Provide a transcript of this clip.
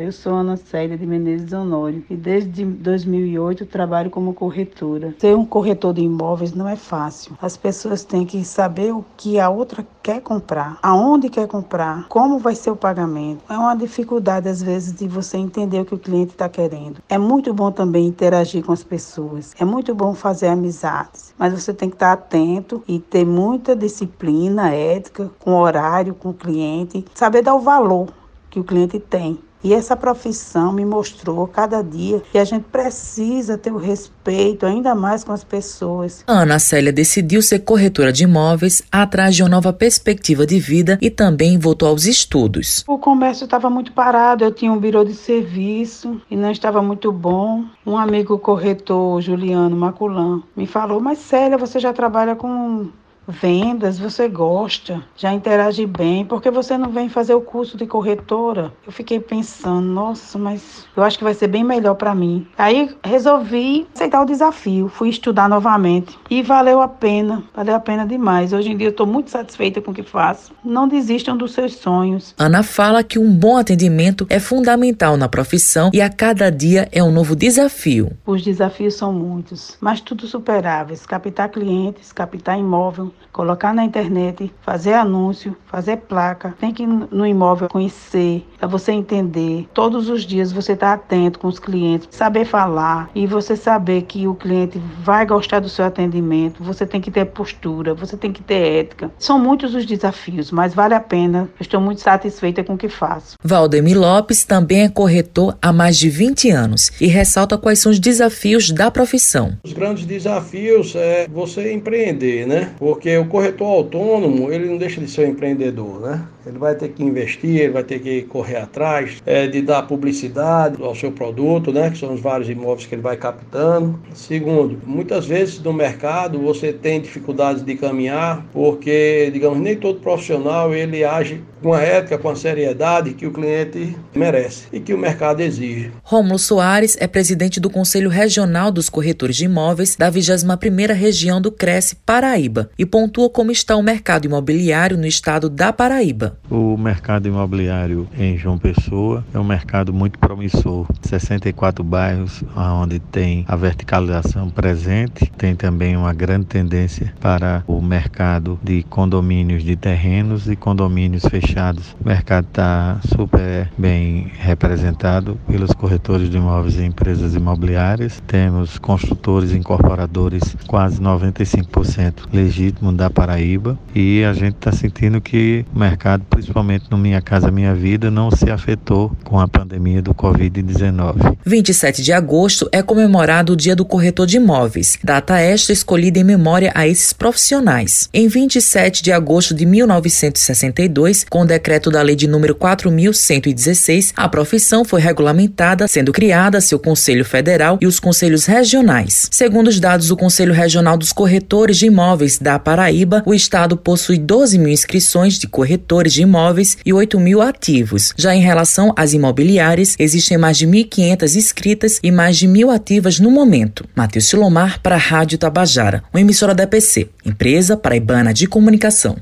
Eu sou Ana Célia de Menezes Honório e desde 2008 trabalho como corretora. Ser um corretor de imóveis não é fácil. As pessoas têm que saber o que a outra quer comprar, aonde quer comprar, como vai ser o pagamento. É uma dificuldade às vezes de você entender o que o cliente está querendo. É muito bom também interagir com as pessoas. É muito bom fazer amizades, mas você tem que estar atento e ter muita disciplina, ética, com horário, com o cliente, saber dar o valor que o cliente tem. E essa profissão me mostrou cada dia que a gente precisa ter o respeito ainda mais com as pessoas. Ana Célia decidiu ser corretora de imóveis atrás de uma nova perspectiva de vida e também voltou aos estudos. O comércio estava muito parado, eu tinha um birô de serviço e não estava muito bom. Um amigo corretor, Juliano Maculan, me falou: Mas Célia, você já trabalha com vendas, você gosta, já interage bem, porque você não vem fazer o curso de corretora? Eu fiquei pensando, nossa, mas eu acho que vai ser bem melhor para mim. Aí resolvi aceitar o desafio, fui estudar novamente e valeu a pena, valeu a pena demais. Hoje em dia eu estou muito satisfeita com o que faço. Não desistam dos seus sonhos. Ana fala que um bom atendimento é fundamental na profissão e a cada dia é um novo desafio. Os desafios são muitos, mas tudo superáveis. Captar clientes, captar imóvel, colocar na internet, fazer anúncio, fazer placa. Tem que ir no imóvel conhecer, para você entender. Todos os dias você está atento com os clientes, saber falar e você saber que o cliente vai gostar do seu atendimento. Você tem que ter postura, você tem que ter ética. São muitos os desafios, mas vale a pena. estou muito satisfeita com o que faço. Valdemir Lopes também é corretor há mais de 20 anos e ressalta quais são os desafios da profissão. Os grandes desafios é você empreender, né? Porque porque o corretor autônomo, ele não deixa de ser um empreendedor, né? Ele vai ter que investir, ele vai ter que correr atrás é, de dar publicidade ao seu produto, né? Que são os vários imóveis que ele vai captando. Segundo, muitas vezes no mercado você tem dificuldades de caminhar, porque, digamos, nem todo profissional ele age com a ética, com a seriedade que o cliente merece e que o mercado exige. Rômulo Soares é presidente do Conselho Regional dos Corretores de Imóveis da 21ª Região do Cresce, Paraíba, e pontua como está o mercado imobiliário no estado da Paraíba. O mercado imobiliário em João Pessoa é um mercado muito promissor. 64 bairros onde tem a verticalização presente, tem também uma grande tendência para o mercado de condomínios de terrenos e condomínios fechados. O mercado está super bem representado pelos corretores de imóveis e empresas imobiliárias. Temos construtores e incorporadores quase 95% legítimos da Paraíba e a gente está sentindo que o mercado, principalmente no Minha Casa Minha Vida, não se afetou com a pandemia do Covid-19. 27 de agosto é comemorado o Dia do Corretor de Imóveis, data esta escolhida em memória a esses profissionais. Em 27 de agosto de 1962, com o decreto da lei de número 4116, a profissão foi regulamentada, sendo criada seu Conselho Federal e os conselhos regionais. Segundo os dados do Conselho Regional dos Corretores de Imóveis da Paraíba, o estado possui 12 mil inscrições de corretores de imóveis e 8 mil ativos. Já em relação às imobiliárias, existem mais de 1.500 inscritas e mais de mil ativas no momento. Matheus Silomar para a Rádio Tabajara, uma emissora da PC, empresa paraibana de comunicação.